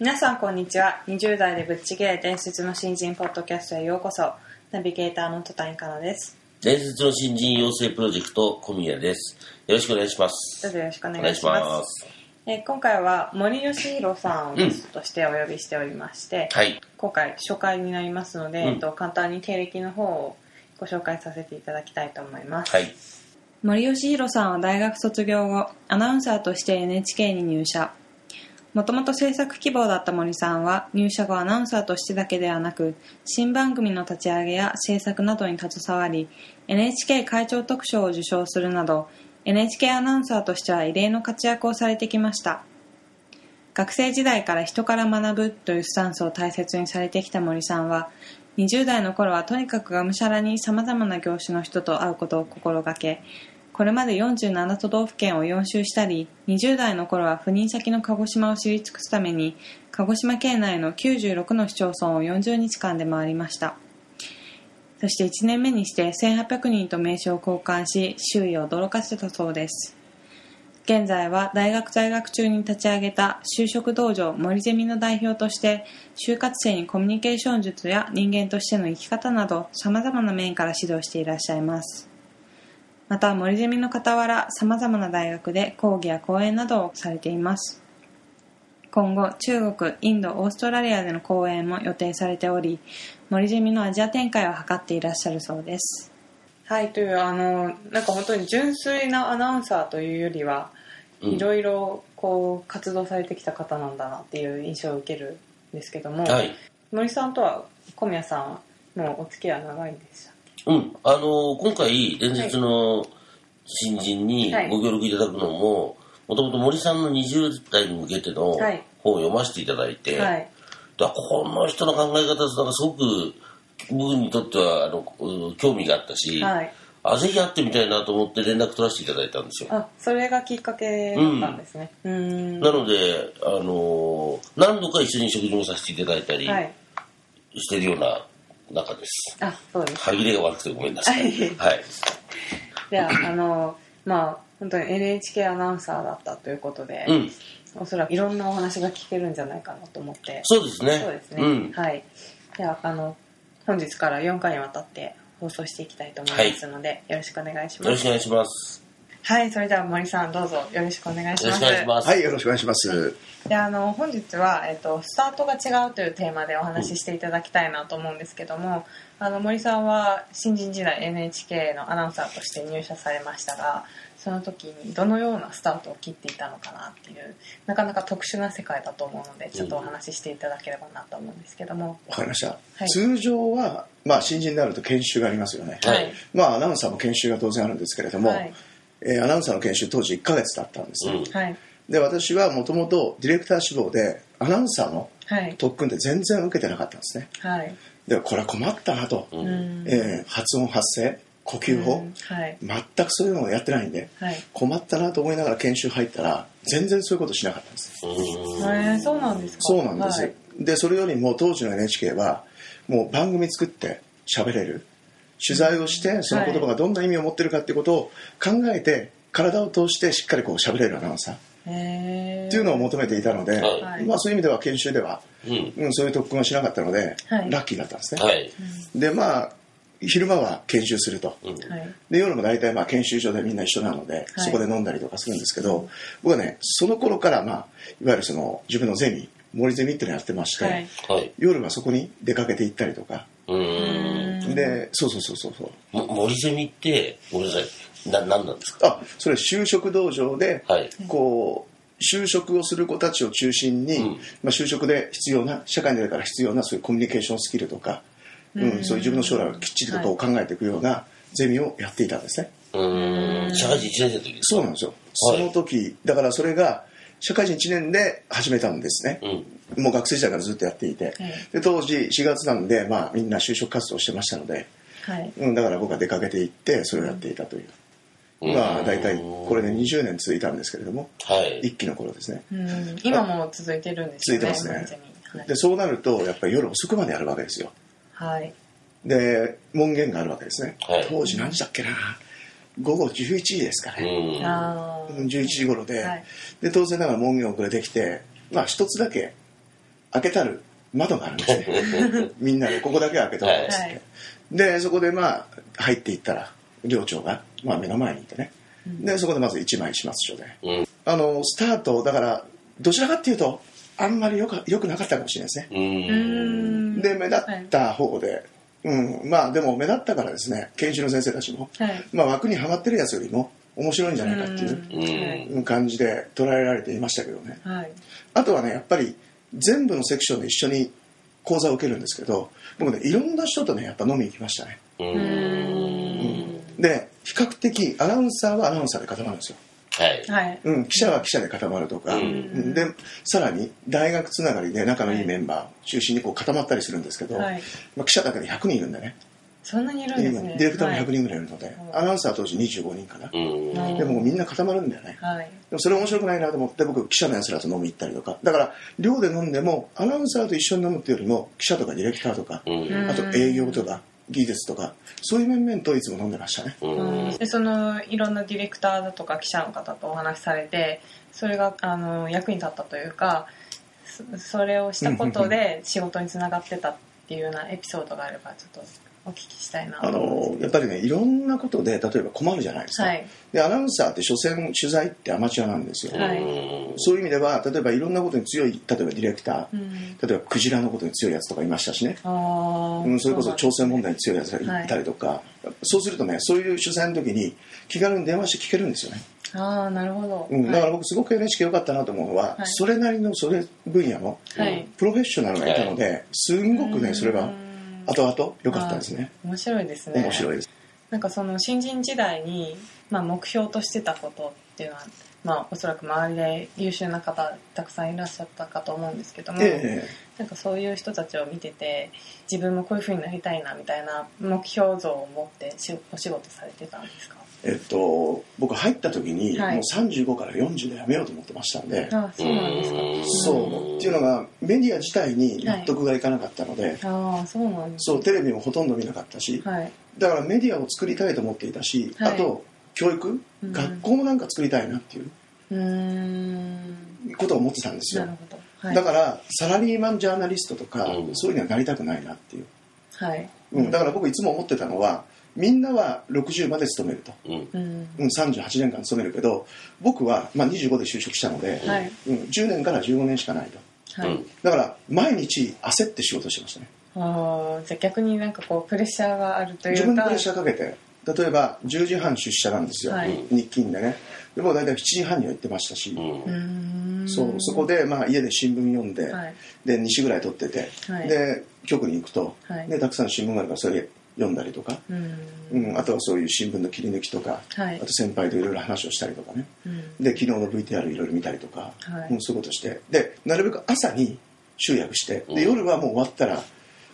皆さんこんにちは。20代でぶっちぎれ伝説の新人ポッドキャストへようこそ。ナビゲーターの戸谷香奈です。伝説の新人養成プロジェクト小宮です。よろしくお願いします。どうぞよろしくお願いします。ます。えー今回は森喜弘さんをゲストとしてお呼びしておりまして、はい。今回初回になりますので、うん。えっと、簡単に経歴の方をご紹介させていただきたいと思います、はい。森喜弘さんは大学卒業後アナウンサーとして NHK に入社もともと制作希望だった森さんは入社後アナウンサーとしてだけではなく新番組の立ち上げや制作などに携わり NHK 会長特賞を受賞するなど NHK アナウンサーとしては異例の活躍をされてきました。学生時代から人から学ぶというスタンスを大切にされてきた森さんは20代の頃はとにかくがむしゃらにさまざまな業種の人と会うことを心がけこれまで47都道府県を4周したり20代の頃は赴任先の鹿児島を知り尽くすために鹿児島県内の96の市町村を40日間で回りました。そして1年目にして1800人と名刺を交換し周囲を驚かせたそうです。現在は大学在学中に立ち上げた就職道場森ゼミの代表として就活生にコミュニケーション術や人間としての生き方など様々な面から指導していらっしゃいます。また森ゼミの傍ら様々な大学で講義や講演などをされています。今後中国インドオーストラリアでの講演も予定されており森ゼミのアジア展開を図っていらっしゃるそうです。はいというあのなんか本当に純粋なアナウンサーというよりはうん。いろいろこう活動されてきた方なんだなっていう印象を受けるんですけども、はい。森さんとは小宮さんはもうお付き合い長いんでしたっうん。あのー今回伝説の新人にはい。ご協力いただくのももともと森さんの20代に向けてのはい。本を読ませていただいて、けはい。だこの人の考え方なんかすごく僕にとってはあのうん興味があったし、はい。あぜひ会ってみたいなと思って連絡取らせていただいたんですよ。あそれがきっかけだったんですね。うーん。なので、あのー何度か一緒に食事もさせていただいたりはい。してるような中です。あそうです歯切れが悪くてごめんなさい。はいはい。ではあのまあ本当に NHK アナウンサーだったということで、うん。おそらくいろんなお話が聞けるんじゃないかなと思ってそうですね。そうですね、うん。はいではあの本日から4回にわたって放送していきたいと思いますので、よろしくお願いしますよろしくお願いします。はいそれでは森さんどうぞよろしくお願いしよろますしくお願いします。はい、よろしくお願いします。であの本日は、えっと、スタートが違うというテーマでお話ししていただきたいなと思うんですけども、あの森さんは新人時代 NHK のアナウンサーとして入社されましたがその時にどのようなスタートを切っていたのかなっていうなかなか特殊な世界だと思うのでちょっとお話ししていただければなと思うんですけども、わかりました。はい通常は、まあ、新人になると研修がありますよね。はいまあ、アナウンサーも研修が当然あるんですけれども、はいえーアナウンサーの研修当時1ヶ月だったんですね。うん。はい。で、私はもともとディレクター志望で、アナウンサーのはい。特訓で全然受けてなかったんですね。はい。で、これは困ったなと。うん。うん。えー発音発声、呼吸法、うん。はい。全くそういうのをやってないんで、はい。困ったなと思いながら研修入ったら、全然そういうことしなかったんです。うん。へーそうなんですか？そうなんです、はい。でそれよりも当時の NHK はもう番組作って喋れる取材をしてその言葉がどんな意味を持ってるかっていうことを考えて体を通してしっかりこう喋れるアナウンサーっていうのを求めていたので、はい。まあ、そういう意味では研修では、うん。うん、そういう特訓をしなかったので、はい。ラッキーだったんですね、はい。でまあ昼間は研修すると。で夜も大体まあ研修所でみんな一緒なので、そこで飲んだりとかするんですけど僕はねその頃から、まあ、いわゆるその自分のゼミ森ゼミっていうのをやってまして。夜はそこに出かけて行ったりとか、うーん。でそうそうそうそうそうも森ゼミって、ごめんなさい。な、なんなんですか？あそれ就職道場で、はい。こう就職をする子たちを中心に、うんまあ、就職で必要な社会に出てから必要なそういうコミュニケーションスキルとかうん、そういう自分の将来をきっちりとこう考えていくようなゼミをやっていたんですね。うーん。社会人1年生の時ですそうなんですよ。その時、だからそれが社会人1年で始めたんですね。うん。もう学生時代からずっとやっていて。で、当時4月なんで、まあみんな就職活動してましたので、はいうん、だから僕は出かけていって、それをやっていたという。うんまあ大体これで20年続いたんですけれども、はい。一期の頃ですね。うん今も続いてるんですよね続いてますね完全にで、そうなると、やっぱり夜遅くまでやるわけですよ。はい、はいで、門限があるわけですね。はい当時何時だっけな午後11時ですかうね。うん11時頃で、はいで、当然ながら門限遅れてきて、まあ一つだけ開けたる窓があるんですね。みんなでここだけは開けとこうっつって。はいで、そこでまあ入っていったら、寮長が、まあ目の前にいてね。で、そこでまず一枚始末書で。うん。あの、スタート、だから、どちらかっていうと、あんまりよくよくなかったかもしれないですね。う。うんんで、目立った方で、うん、まあでも目立ったからですね、研修の先生たちも、はいまあ枠にはまってるやつよりも面白いんじゃないかっていううん。感じで捉えられていましたけどね。はいあとはね、やっぱり全部のセクションで一緒に講座を受けるんですけど、僕ね、いろんな人とね、やっぱ飲みに行きましたね。う。うんんで、比較的アナウンサーはアナウンサーで固まるんですよ。はい。はい。うん、記者は記者で固まるとか、うん。うん。でさらに大学つながりで仲のいいメンバーを中心にこう固まったりするんですけど、はい。まあ、記者だけで100人いるんでね。そんなにいるんですね。ディレクターも100人人ぐらいいるので、アナウンサー当時25人かな、うん。はい。でもみんな固まるんだよね。はい。でもそれ面白くないなと思って僕記者のやつらと飲み行ったりとか。だから寮で飲んでもアナウンサーと一緒に飲むっていうよりも記者とかディレクターとか、うん。あと営業とか技術とかそういう面々といつも飲んでましたね。うん。でそのいろんなディレクターだとか記者の方とお話しされてそれがあの役に立ったというかそそれをしたことで仕事につながってたっていうようなエピソードがあればちょっとお聞きしたいなあのやっぱりねいろんなことで例えば困るじゃないですか、はい。でアナウンサーって所詮取材ってアマチュアなんですよ、はい。そういう意味では例えばいろんなことに強い例えばディレクター、うん。例えばクジラのことに強いやつとかいましたしね、うん、それこそ朝鮮問題に強いやつがいたりとか、そうするとねそういう取材の時に気軽に電話して聞けるんですよね、ああなるほど、うん、だからはい僕すごく NHK 良かったなと思うのは、はい。それなりのそれ分野のはい。プロフェッショナルがいたので、すんごくねそれがうん後々良かったですね。面白いですね。面白いです。なんかその新人時代に、まあ、目標としてたことっていうのは、まあ、おそらく周りで優秀な方たくさんいらっしゃったかと思うんですけども、えなんかそういう人たちを見てて自分もこういうふうになりたいなみたいな目標像を持ってしお仕事されてたんですか？ええっと僕入った時に、はい。もう35から40で辞めようと思ってましたんで、ああそうなんですか。そう。っていうのがメディア自体に納得がいかなかったので、ああそうなんですそうテレビもほとんど見なかったし、はい。だからメディアを作りたいと思っていたし、はい。あと教育、うん。学校もなんか作りたいなっていううーん。ことを思ってたんですよ。なるほど。はい。だからサラリーマンジャーナリストとか、うん。そういうのはなりたくないなっていう、はい。うん、だから僕いつも思ってたのはみんなは60まで勤めると、うん。うん。うん、38年間勤めるけど僕は、まあ、25で就職したので、はい。うん、10年から15年しかないと。はい、うん。だから毎日焦って仕事してましたね。ああじゃあ逆になんかこうプレッシャーがあるというか。自分にプレッシャーかけて。例えば10時半出社なんですよ、はい。日勤でね。でも大体7時半には行ってましたし、うん。そうそこで、まあ、家で新聞読んで、はい。で2紙ぐらい取ってて、はい。で局に行くと、はい。でたくさん新聞があるからそれ読んだりとか、うん。うん、あとはそういう新聞の切り抜きとか、はい。あと先輩といろいろ話をしたりとかね。うん。で昨日の VTR いろいろ見たりとか、はい。うんそういうことして。でなるべく朝に集約して。うん。で夜はもう終わったら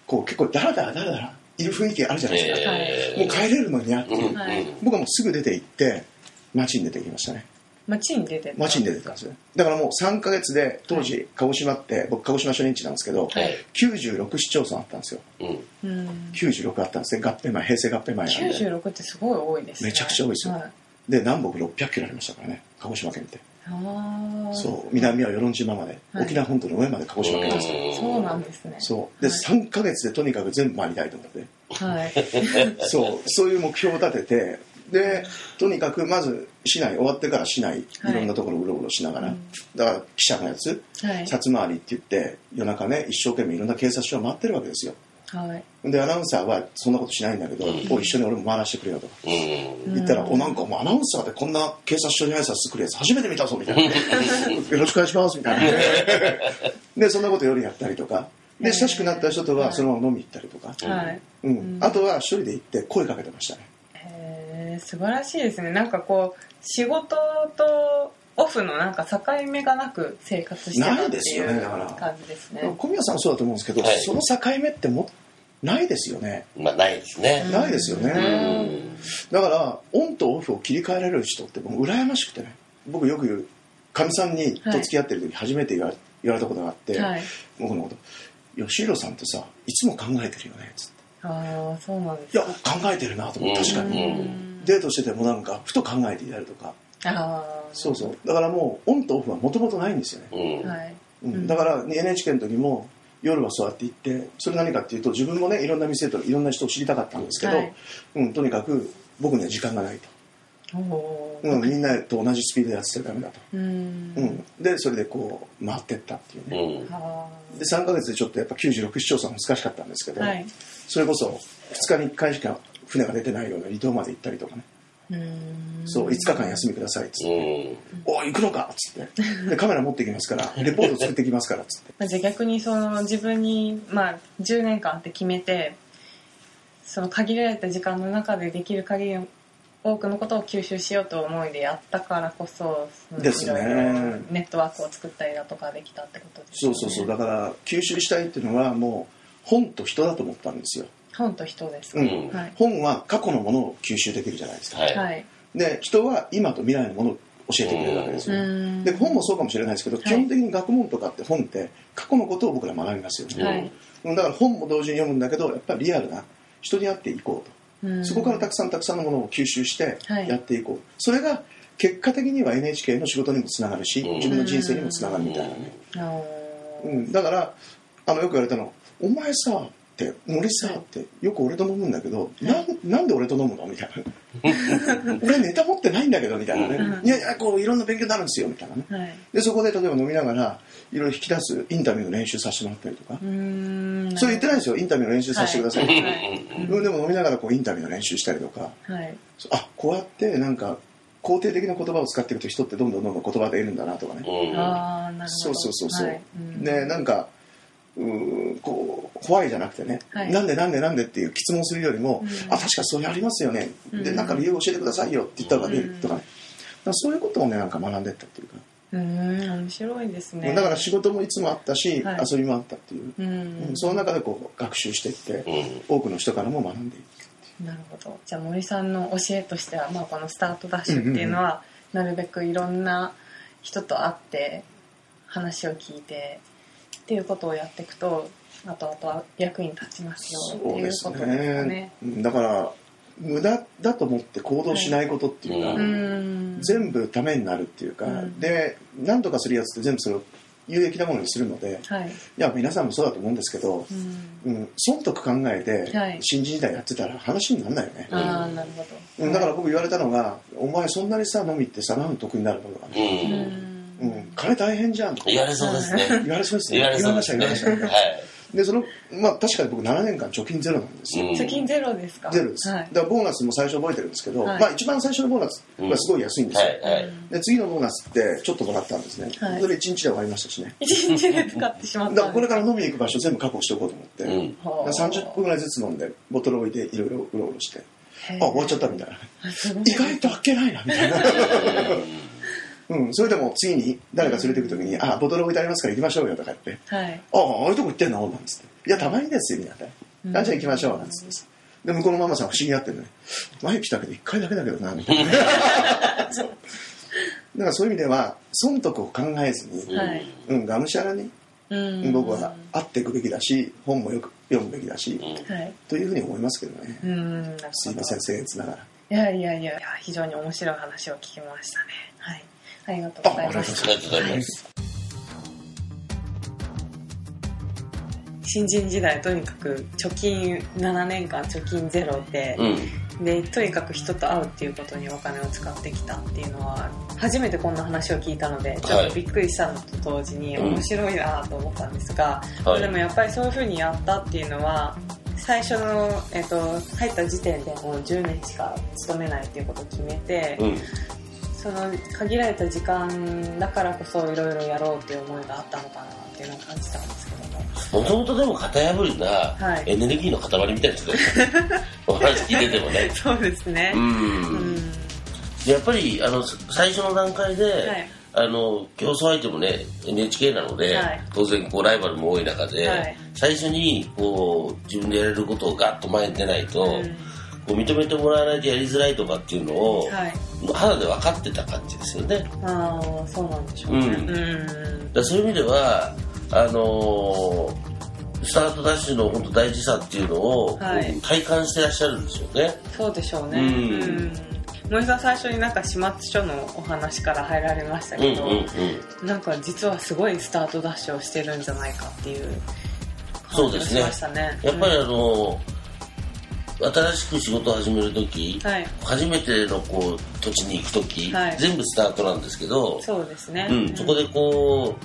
こう結構ダラダラダラダラいる雰囲気あるじゃないですか、えもう帰れるのになってはい。僕はもうすぐ出て行って街に出てきましたね街に出てた。街に出てたんですよだからもう3ヶ月で当時鹿児島って僕鹿児島初任地なんですけど、はい。96市町村あったんですよ。うん。うん96あったんですね。合併前平成合併前なんで。96ってすごい多いですね。めちゃくちゃ多いですよ。はい。で南北600キロありましたからね。鹿児島県って。そう。南は与論島まで、はい。沖縄本島の上まで鹿児島県ですよ。そうなんですね。そう。で、はい。3ヶ月でとにかく全部回りたいと思って。はい。そう。そういう目標を立ててでとにかくまず市内終わってから市内いはい。ろんなところうろうろしながら、うん。だから記者のやつはい。札回りって言って夜中ね一生懸命いろんな警察署を回ってるわけですよ。はい。でアナウンサーはそんなことしないんだけど、うん。お一緒に俺も回らせてくれよと。かうん。言ったら、おなんかもうアナウンサーでこんな警察署に挨拶来るやつ初めて見たぞみたいな。よろしくお願いしますみたいな。でそんなこと夜やったりとか。で親しくなった人とはそのまま飲み行ったりとか、はい。うん。うん。あとは一人で行って声かけてましたね素晴らしいですね。なんかこう仕事とオフのなんか境目がなく生活してたないってですよいうねだから感じですね。小宮さんもそうだと思うんですけど、はい。その境目ってもないですよね。まあないですねないですよね、うん。だからオンとオフを切り替えられる人ってもう羨ましくてね。僕よく言うかみさんにと付き合ってる時初めて言われ言われたことがあって、はい。僕のこと「吉弘さんってさいつも考えてるよね」つって。ああそうなんで「いやすか考えてるな」と思って確かに、うんデートしててもなんかふと考えていたりとか。ああそうそう。だからもうオンとオフはもともとないんですよね、うん。はい。うん。だから NHK の時も夜はそうやって行ってそれ何かっていうと自分もねいろんな店といろんな人を知りたかったんですけど、はい。うん、とにかく僕には時間がないと、うん、みんなと同じスピードでやってたらダメだと、うん。うん、でそれでこう回ってったっていううね、んあ。で3ヶ月でちょっとやっぱ96市町村難しかったんですけど、ーはい。それこそ2日に1回しか船が出てないような離島まで行ったりとかね、うん。そう5日間休みくださいっつって。うん「おい行くのか!」っつって。でカメラ持ってきますから レポート作ってきますからっつって。まあじゃあ逆にその自分に、まあ、10年間って決めてその限られた時間の中でできる限り多くのことを吸収しようと思いでやったからこそですね。ネットワークを作ったりだとかできたってことですよね。そうそうそう。だから吸収したいっていうのはもう本と人だと思ったんですよ、本と人ですか、うん。はい、本は過去のものを吸収できるじゃないですか、はい。はい。で人は今と未来のものを教えてくれるわけですよ、うん。で本もそうかもしれないですけど、い。基本的に学問とかって本って過去のことを僕ら学びますよ。ね、はい。うん。だから本も同時に読むんだけどやっぱりリアルな人に会っていこうと、うん。そこからたくさんたくさんのものを吸収してはい。やっていこう、それが結果的には NHK の仕事にもつながるし、うん。自分の人生にもつながるみたいなね、あのー。うん、だからあのよく言われたの「お前さ」って「森さ」ってよく俺と飲むんだけど、なんなんで俺と飲むの？みたいな。俺ネタ持ってないんだけどみたいなね、うんいやいやこういろんな勉強になるんですよみたいなね。はい。でそこで例えば飲みながらいろいろ引き出すインタビューの練習させてもらったりとか、うーんそれ言ってないですよ。インタビューの練習させてください、はい。はい。うんでも飲みながらこうインタビューの練習したりとか。はい。あこうやってなんか肯定的な言葉を使っていくと人ってどんどんどんどん言葉で得るんだなとかね、うん。ああなるほどそうそうそうそう、はい。うん。でなんかうーこう怖いじゃなくてね、はい。なんでなんでなんでっていう質問するよりも、うん。あ確かそれありますよね、でうん。なんか理由教えてくださいよって言った方がいいうんとかね、だからそういうことをねなんか学んでったっていうか、うーん面白いですね。だから仕事もいつもあったし、はい。遊びもあったっていう、うん。うんその中でこう学習していって、うん。多くの人からも学んでいくなるほど。じゃあ森さんの教えとしては、まあ、このスタートダッシュっていうのは、なるべくいろんな人と会って話を聞いてっていうことをやっていくと後々は役に立ちますよっていうそうですことですかね。ね。うんだから無駄だと思って行動しないことっていうか、はうーん。全部ためになるっていうか、うん。で何とかするやつって全部それを有益なものにするのではい。いや皆さんもそうだと思うんですけど、うん。うん、損得考えてはい。新人時代やってたら話にならないよね、ああなるほど。うんだから僕言われたのが「お前そんなにさ飲みってさ何の得になるの?」とかうね、うん。うん。金大変じゃん」とか。言われそうですね。言われそうですね。言われそうましたですね。言われました。はい。でそのまあ確かに僕7年間貯金ゼロなんですよ、うん。貯金ゼロですか？ゼロです、はい。だからボーナスも最初覚えてるんですけど、はい。まあ一番最初のボーナスはすごい安いんですよ、はいはい。で次のボーナスってちょっともらったんですね、はい。それ1日で終わりましたしね。一日で使ってしまった。だからこれから飲みに行く場所全部確保しておこうと思って、うん。はあだから30分ぐらいずつ飲んでボトル置いていろいろうろうろして。あ終わっちゃったみたいな。意外とあっけないなみたいな うん、それでも次に誰か連れてく時に「あボトル置いてありますから行きましょうよ」とか言って。はい「ああああいうとこ行ってんの?」なんつって「いやたまにですよ」みたいな「あじゃあ行きましょう」なんつってで向こうのママさん不思議がってるね。前来たけど1回だけだけどなみたいな だからそういう意味では損得を考えずに、はい。うん、がむしゃらにうん。僕は会っていくべきだし本もよく読むべきだし、はい。というふうに思いますけどね、うんすいません僭越ながら。いやいやいや非常に面白い話を聞きましたね。はいありがとうございます。ありがとうございます新人時代とにかく貯金7年間貯金ゼロで、うん。でとにかく人と会うっていうことにお金を使ってきたっていうのは初めてこんな話を聞いたのでちょっとびっくりしたのと同時にうん。面白いなと思ったんですが、はい。でもやっぱりそういうふうにやったっていうのは最初の、えっと入った時点でもう10年しか勤めないっていうことを決めて、うんその限られた時間だからこそいろいろやろうっていう思いがあったのかなっていうのを感じたんですけども。もともとでも型破りなはい。エネルギーの塊みたいな人だよ お話聞いててもね。そうですね。ううん。んやっぱりあの最初の段階で、はい。あの競争相手もね NHK なので、はい。当然こうライバルも多い中で、はい。最初にこう自分でやれることをガッと前に出ないと、うん。こう認めてもらわないとやりづらいとかっていうのを、はい肌で分かってた感じですよね。ああそうなんでしょうね。うん。うん。だそういう意味ではあのースタートダッシュの本当大事さっていうのを、はい。体感してらっしゃるんですよね。そうでしょうね。うん。うん。森さん最初になんか始末書のお話から入られましたけど、うんうんうん。なんか実はすごいスタートダッシュをしてるんじゃないかっていうそうですね。感じがしましたね。やっぱりあの新しく仕事を始める時、はい。初めてのこう土地に行く時、はい。全部スタートなんですけど、そうですね。うん、そこでこ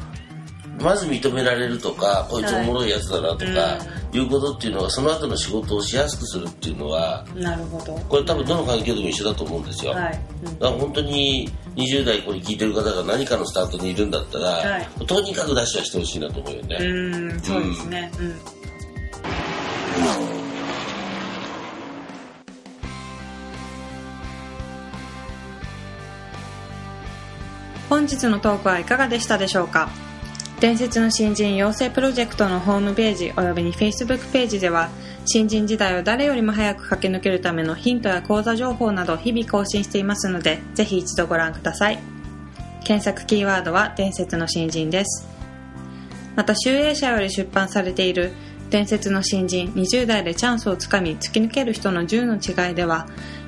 うまず認められるとかこいつおもろいやつだなとか、い、うことっていうのがその後の仕事をしやすくするっていうのはなるほど。これ多分どの環境でも一緒だと思うんですよ、はい、うんだから本当に20代これ聞いてる方が何かのスタートにいるんだったら、はい。とにかくダッシュはしてほしいなと思うよね、うんそうですね。うん本日のトークはいかがでしたでしょうか？伝説の新人養成プロジェクトのホームページおよびに Facebook ページでは新人時代を誰よりも早く駆け抜けるためのヒントや講座情報など日々更新していますのでぜひ一度ご覧ください。検索キーワードは伝説の新人です。また集英社より出版されている伝説の新人20代でチャンスをつかみ突き抜ける人の10の違いでは